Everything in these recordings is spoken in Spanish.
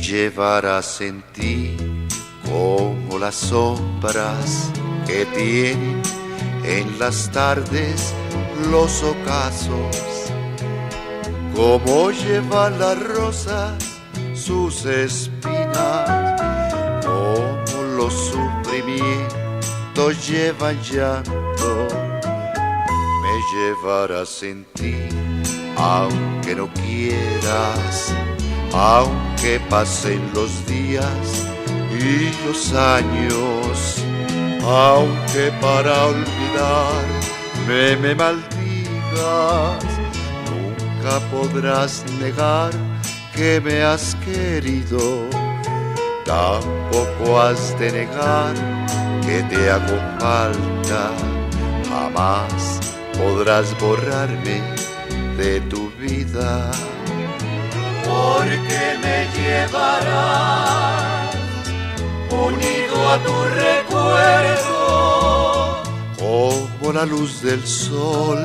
llevarás en ti como las sombras que tienen en las tardes los ocasos, como llevan las rosas sus espinas, como los sufrimientos llevan llanto, me llevarás en ti, aunque no quieras, aunque pasen los días y los años, aunque para olvidar me, me maldigas, nunca podrás negar que me has querido, tampoco has de negar que te hago falta, jamás podrás borrarme de tu vida. Porque me llevarás unido a tu recuerdo, como la luz del sol,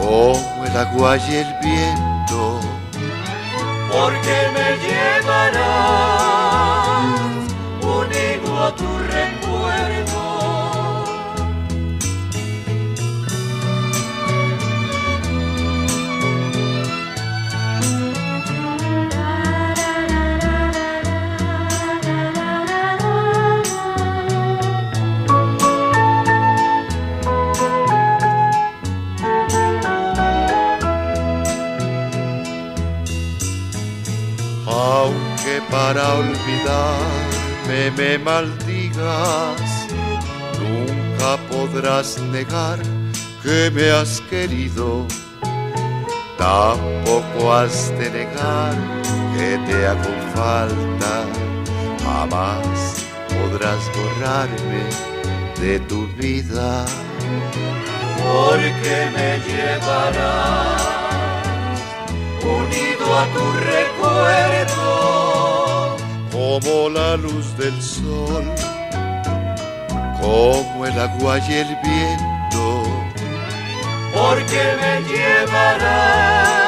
como el agua y el viento, porque me llevarás para olvidarme me maldigas, nunca podrás negar que me has querido, tampoco has de negar que te hago falta, jamás podrás borrarme de tu vida. porque me llevarás unido a tu recuerdo, como la luz del sol, como el agua y el viento, porque me llevarás